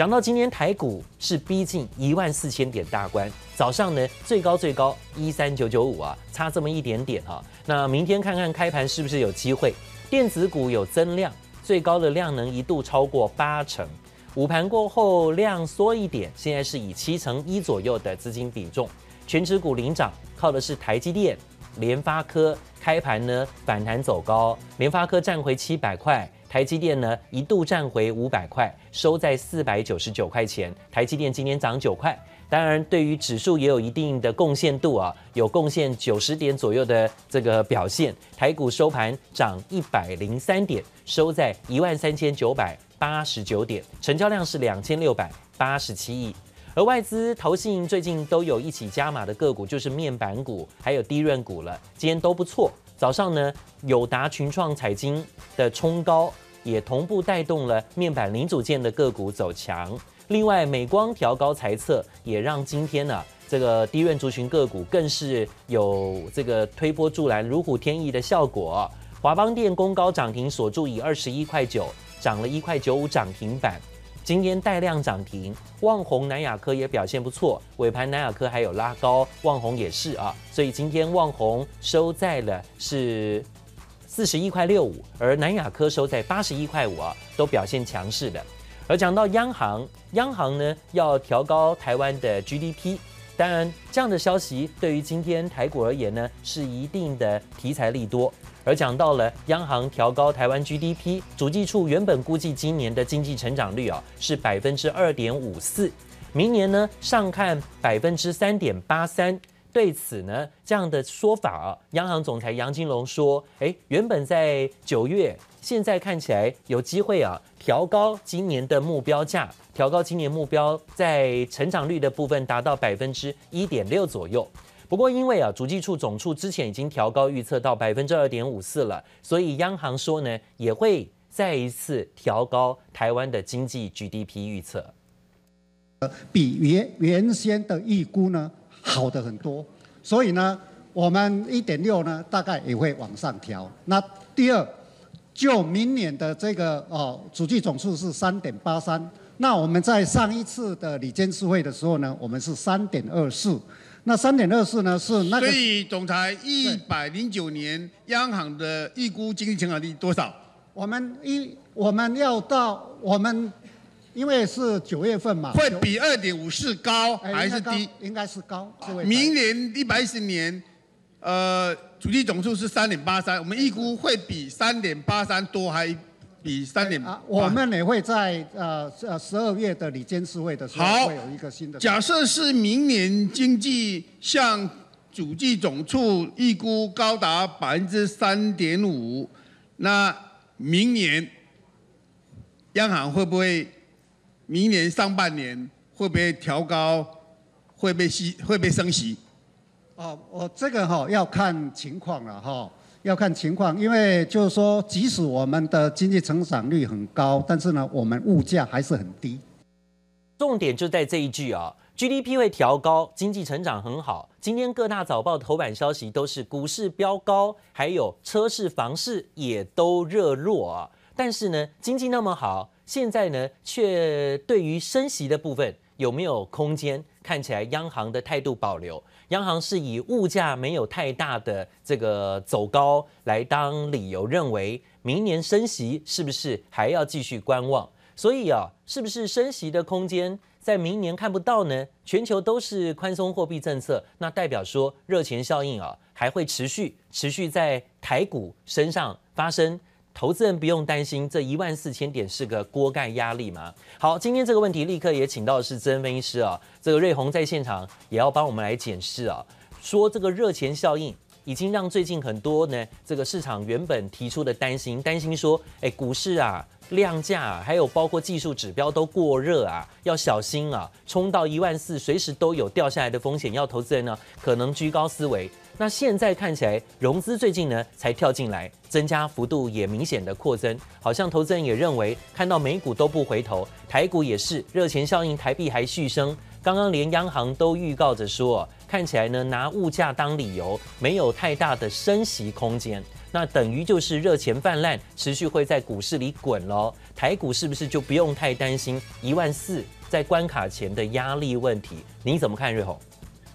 讲到今天台股是逼近一万四千点大关，早上呢最高最高一三九九五啊，差这么一点点哈、啊。那明天看看开盘是不是有机会？电子股有增量，最高的量能一度超过八成。午盘过后量缩一点，现在是以七成一左右的资金比重。全指股领涨，靠的是台积电、联发科。开盘呢反弹走高，联发科站回七百块。台积电呢一度站回五百块，收在四百九十九块钱。台积电今天涨九块，当然对于指数也有一定的贡献度啊，有贡献九十点左右的这个表现。台股收盘涨一百零三点，收在一万三千九百八十九点，成交量是两千六百八十七亿。而外资投信最近都有一起加码的个股，就是面板股还有低润股了，今天都不错。早上呢，友达、群创、彩晶的冲高，也同步带动了面板零组件的个股走强。另外，美光调高财测，也让今天呢、这个低润族群个股更是有这个推波助澜、如虎添翼的效果。华邦电攻高涨停，锁住以二十一块九，涨了一块九五涨停板。今天带量涨停，旺宏、南亚科也表现不错，尾盘南亚科还有拉高，旺宏也是啊，所以今天旺宏收在了是四十一块六五，而南亚科收在八十一块五啊，都表现强势的。而讲到央行，央行呢要调高台湾的 GDP，当然这样的消息对于今天台股而言呢是一定的题材利多。而讲到了央行调高台湾 GDP，主计处原本估计今年的经济成长率啊是百分之二点五四，明年呢上看百分之三点八三。对此呢这样的说法啊，央行总裁杨金龙说：“诶，原本在九月，现在看起来有机会啊调高今年的目标价，调高今年目标在成长率的部分达到百分之一点六左右。”不过，因为啊，主计处总处之前已经调高预测到百分之二点五四了，所以央行说呢，也会再一次调高台湾的经济 GDP 预测，比原原先的预估呢好的很多，所以呢，我们一点六呢大概也会往上调。那第二，就明年的这个哦，主计总数是三点八三，那我们在上一次的里监事会的时候呢，我们是三点二四。那三点二四呢？是那个。所以总裁一百零九年央行的预估经济成长率多少？我们一我们要到我们，因为是九月份嘛。会比二点五四高还是低？应该是高。明年一百一十年，呃，主力总数是三点八三，我们预估会比三点八三多还？比三点啊，我们也会在呃呃十二月的里监事会的时候会有一个新的。假设是明年经济向主计总处预估高达百分之三点五，那明年央行会不会明年上半年会不会调高？会被息会被升息？哦，我这个哈要看情况了哈。要看情况，因为就是说，即使我们的经济成长率很高，但是呢，我们物价还是很低。重点就在这一句啊，GDP 会调高，经济成长很好。今天各大早报头版消息都是股市飙高，还有车市、房市也都热络啊。但是呢，经济那么好，现在呢，却对于升息的部分有没有空间？看起来央行的态度保留。央行是以物价没有太大的这个走高来当理由，认为明年升息是不是还要继续观望？所以啊，是不是升息的空间在明年看不到呢？全球都是宽松货币政策，那代表说热钱效应啊还会持续持续在台股身上发生。投资人不用担心，这一万四千点是个锅盖压力吗？好，今天这个问题立刻也请到的是资深分析师啊，这个瑞鸿在现场也要帮我们来检视啊，说这个热钱效应已经让最近很多呢这个市场原本提出的担心，担心说，哎，股市啊量价啊，还有包括技术指标都过热啊，要小心啊，冲到一万四随时都有掉下来的风险，要投资人呢可能居高思维。那现在看起来，融资最近呢才跳进来，增加幅度也明显的扩增，好像投资人也认为，看到美股都不回头，台股也是热钱效应，台币还续升，刚刚连央行都预告着说，看起来呢拿物价当理由，没有太大的升息空间。那等于就是热钱泛滥，持续会在股市里滚喽。台股是不是就不用太担心一万四在关卡前的压力问题？你怎么看，瑞鸿？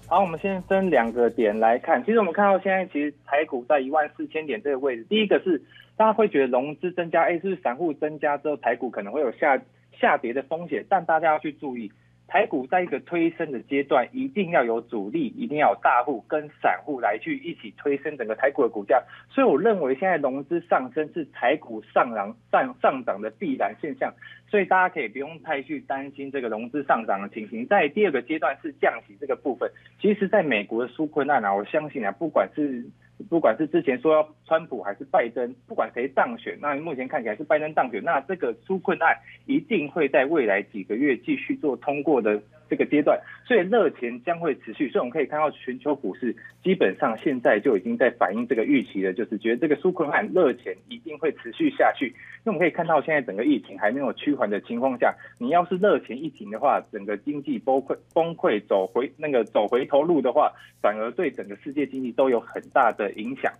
好，我们先分两个点来看。其实我们看到现在，其实台股在一万四千点这个位置。第一个是大家会觉得融资增加，哎，是不是散户增加之后，台股可能会有下下跌的风险？但大家要去注意。台股在一个推升的阶段，一定要有主力，一定要有大户跟散户来去一起推升整个台股的股价。所以我认为现在融资上升是台股上涨上上涨的必然现象，所以大家可以不用太去担心这个融资上涨的情形。在第二个阶段是降息这个部分，其实在美国的纾困案啊，我相信啊，不管是不管是之前说要川普还是拜登，不管谁当选，那目前看起来是拜登当选，那这个纾困案一定会在未来几个月继续做通过的。这个阶段，所以热钱将会持续，所以我们可以看到全球股市基本上现在就已经在反映这个预期了，就是觉得这个纾困案热钱一定会持续下去。那我们可以看到，现在整个疫情还没有趋缓的情况下，你要是热钱一停的话，整个经济崩溃崩溃走回那个走回头路的话，反而对整个世界经济都有很大的影响。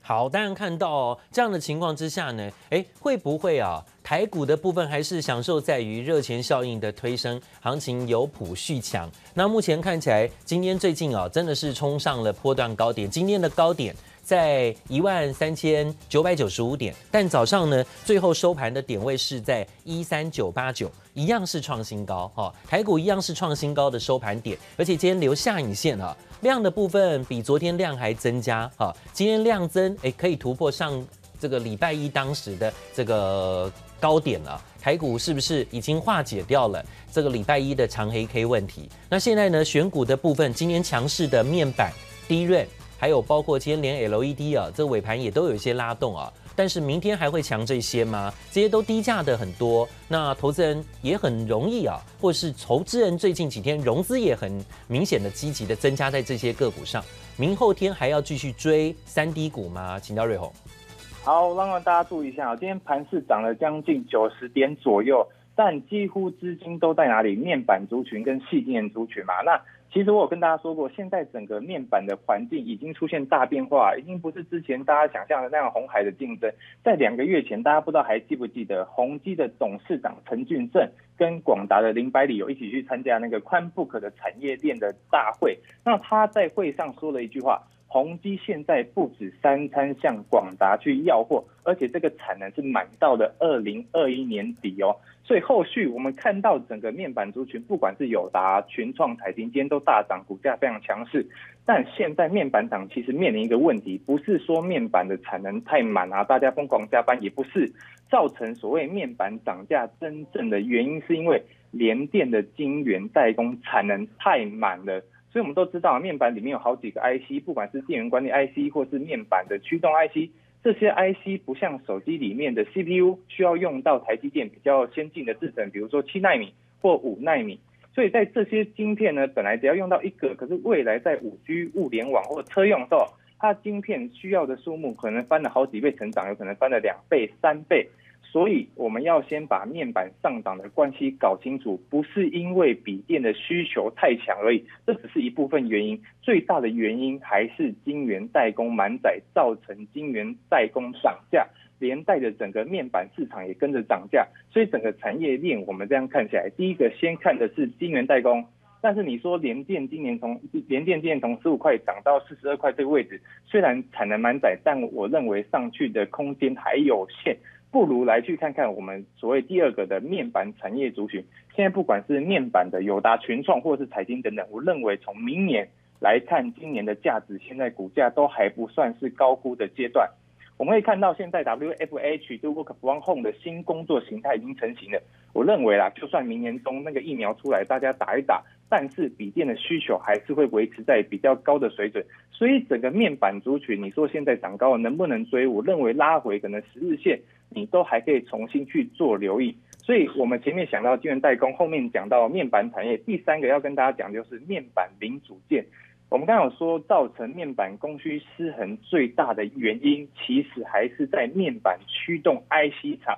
好，当然看到、这样的情况之下呢，诶，会不会啊？台股的部分还是享受在于热钱效应的推升，行情有谱续强。那目前看起来，今天最近啊，真的是冲上了波段高点。今天的高点在一万三千九百九十五点，但早上呢，最后收盘的点位是在一三九八九，一样是创新高哈。台股一样是创新高的收盘点，而且今天留下影线啊。量的部分比昨天量还增加哈，今天量增诶，可以突破上这个礼拜一当时的这个高点了。台股是不是已经化解掉了这个礼拜一的长黑 K 问题？那现在呢，选股的部分，今天强势的面板、DRAM，还有包括今天连 LED 啊，这尾盘也都有一些拉动啊。但是明天还会强这些吗？这些都低价的很多，那投资人也很容易啊，或是投资人最近几天融资也很明显的积极的增加在这些个股上。明后天还要继续追三低股吗？请教瑞鸿。好，让大家注意一下，今天盘势涨了将近九十点左右，但几乎资金都在哪里？面板族群跟矽晶圆族群嘛，那。其实我有跟大家说过，现在整个面板的环境已经出现大变化，已经不是之前大家想象的那样红海的竞争。在两个月前，大家不知道还记不记得，宏基的董事长陈俊盛跟广达的林百里有一起去参加那个宽 book 的产业链的大会。那他在会上说了一句话：宏基现在不止三餐向广达去要货，而且这个产能是满到了二零二一年底哦。所以后续我们看到整个面板族群，不管是友达、群创、彩晶，今天都大涨，股价非常强势。但现在面板厂其实面临一个问题，不是说面板的产能太满啊，大家疯狂加班，也不是造成所谓面板涨价真正的原因，是因为联电的晶圆代工产能太满了。所以我们都知道，面板里面有好几个 IC，不管是电源管理 IC 或是面板的驱动 IC。这些 IC 不像手机里面的 CPU 需要用到台积电比较先进的制程，比如说七纳米或五纳米。所以在这些晶片呢，本来只要用到一个，可是未来在五 G 物联网或车用的时候，它晶片需要的数目可能翻了好几倍成长，有可能翻了两倍、三倍。所以我们要先把面板上涨的关系搞清楚，不是因为笔电的需求太强而已，这只是一部分原因，最大的原因还是晶圆代工满载造成晶圆代工涨价，连带的整个面板市场也跟着涨价，所以整个产业链我们这样看起来，第一个先看的是晶圆代工，但是你说联电今年从联电今年从十五块涨到四十二块这个位置，虽然产能满载，但我认为上去的空间还有限。不如来去看看我们所谓第二个的面板产业族群。现在不管是面板的友达、群创或是彩晶等等，我认为从明年来看，今年的价值现在股价都还不算是高估的阶段。我们可以看到，现在 WFH 就 Work from Home 的新工作形态已经成型了。我认为啦，就算明年中那个疫苗出来，大家打一打，但是笔电的需求还是会维持在比较高的水准。所以整个面板族群，你说现在涨高了能不能追？我认为拉回可能十日线。你都还可以重新去做留意，所以我们前面想到晶圆代工，后面讲到面板产业，第三个要跟大家讲就是面板零组件。我们刚刚有说，造成面板供需失衡最大的原因，其实还是在面板驱动 IC 厂。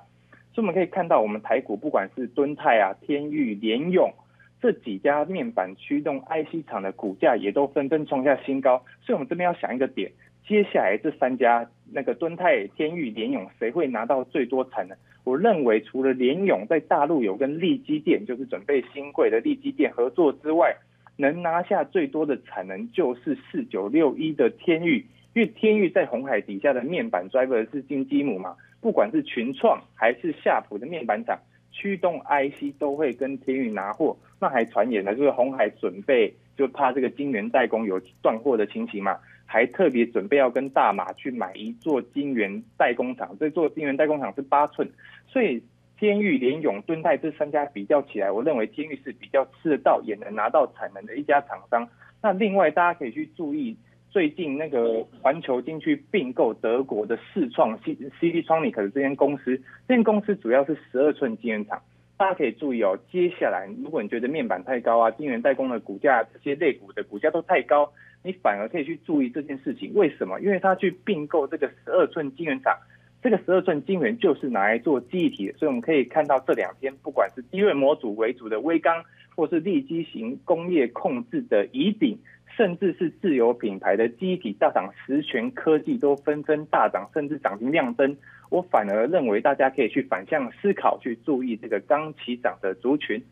所以我们可以看到，我们台股不管是敦泰啊、天钰、联咏这几家面板驱动 IC 厂的股价也都纷纷创下新高，所以我们这边要想一个点，接下来这三家那个敦泰、天钰、联咏，谁会拿到最多产能？我认为除了联咏在大陆有跟力积电，就是准备新贵的力积电合作之外，能拿下最多的产能就是四九六一的天钰，因为天钰在红海底下的面板 driver 是金基母嘛，不管是群创还是夏普的面板厂。驱动 IC 都会跟天钰拿货，那还传言呢，就是红海准备就怕这个晶圆代工有断货的情形嘛，还特别准备要跟大马去买一座晶圆代工厂，这座晶圆代工厂是八寸，所以天钰、联永、敦泰这三家比较起来，我认为天钰是比较吃得到也能拿到产能的一家厂商。那另外大家可以去注意。最近那个环球晶去并购德国的世创 Siltronic 的这间公司，这间公司主要是十二寸晶圆厂。大家可以注意哦，接下来如果你觉得面板太高啊，晶圆代工的股价这些类股的股价都太高，你反而可以去注意这件事情。为什么？因为他去并购这个十二寸晶圆厂，这个十二寸晶圆就是拿来做记忆体，所以我们可以看到这两天不管是低位模组为主的威刚，或是立基型工业控制的乙鼎。甚至是自有品牌的记忆体大厂十銓科技都纷纷大涨，甚至涨停亮灯。我反而认为大家可以去反向思考，去注意这个刚起涨的族群。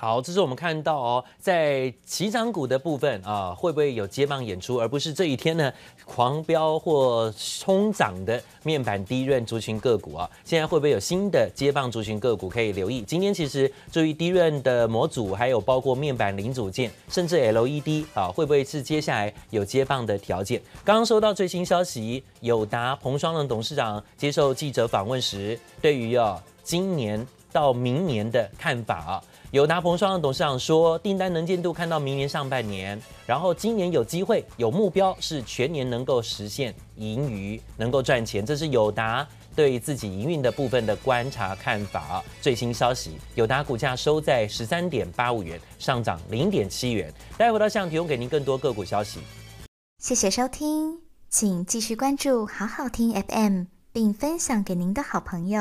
好，这是我们看到哦，在起涨股的部分啊，会不会有接棒演出，而不是这一天呢狂飙或冲涨的面板 DRAM 族群个股啊？现在会不会有新的接棒族群个股可以留意？今天其实注意 DRAM 的模组，还有包括面板零组件，甚至 LED 啊，会不会是接下来有接棒的条件？刚刚收到最新消息，友达彭双龙董事长接受记者访问时，对于啊今年到明年的看法啊。友达彭双的董事长说，订单能见度看到明年上半年，然后今年有机会有目标是全年能够实现盈余，能够赚钱，这是友达对自己营运的部分的观察看法。最新消息，友达股价收在十三点八五元，上涨零点七元。待会到现场提供给您更多个股消息。谢谢收听，请继续关注好好听 FM，并分享给您的好朋友。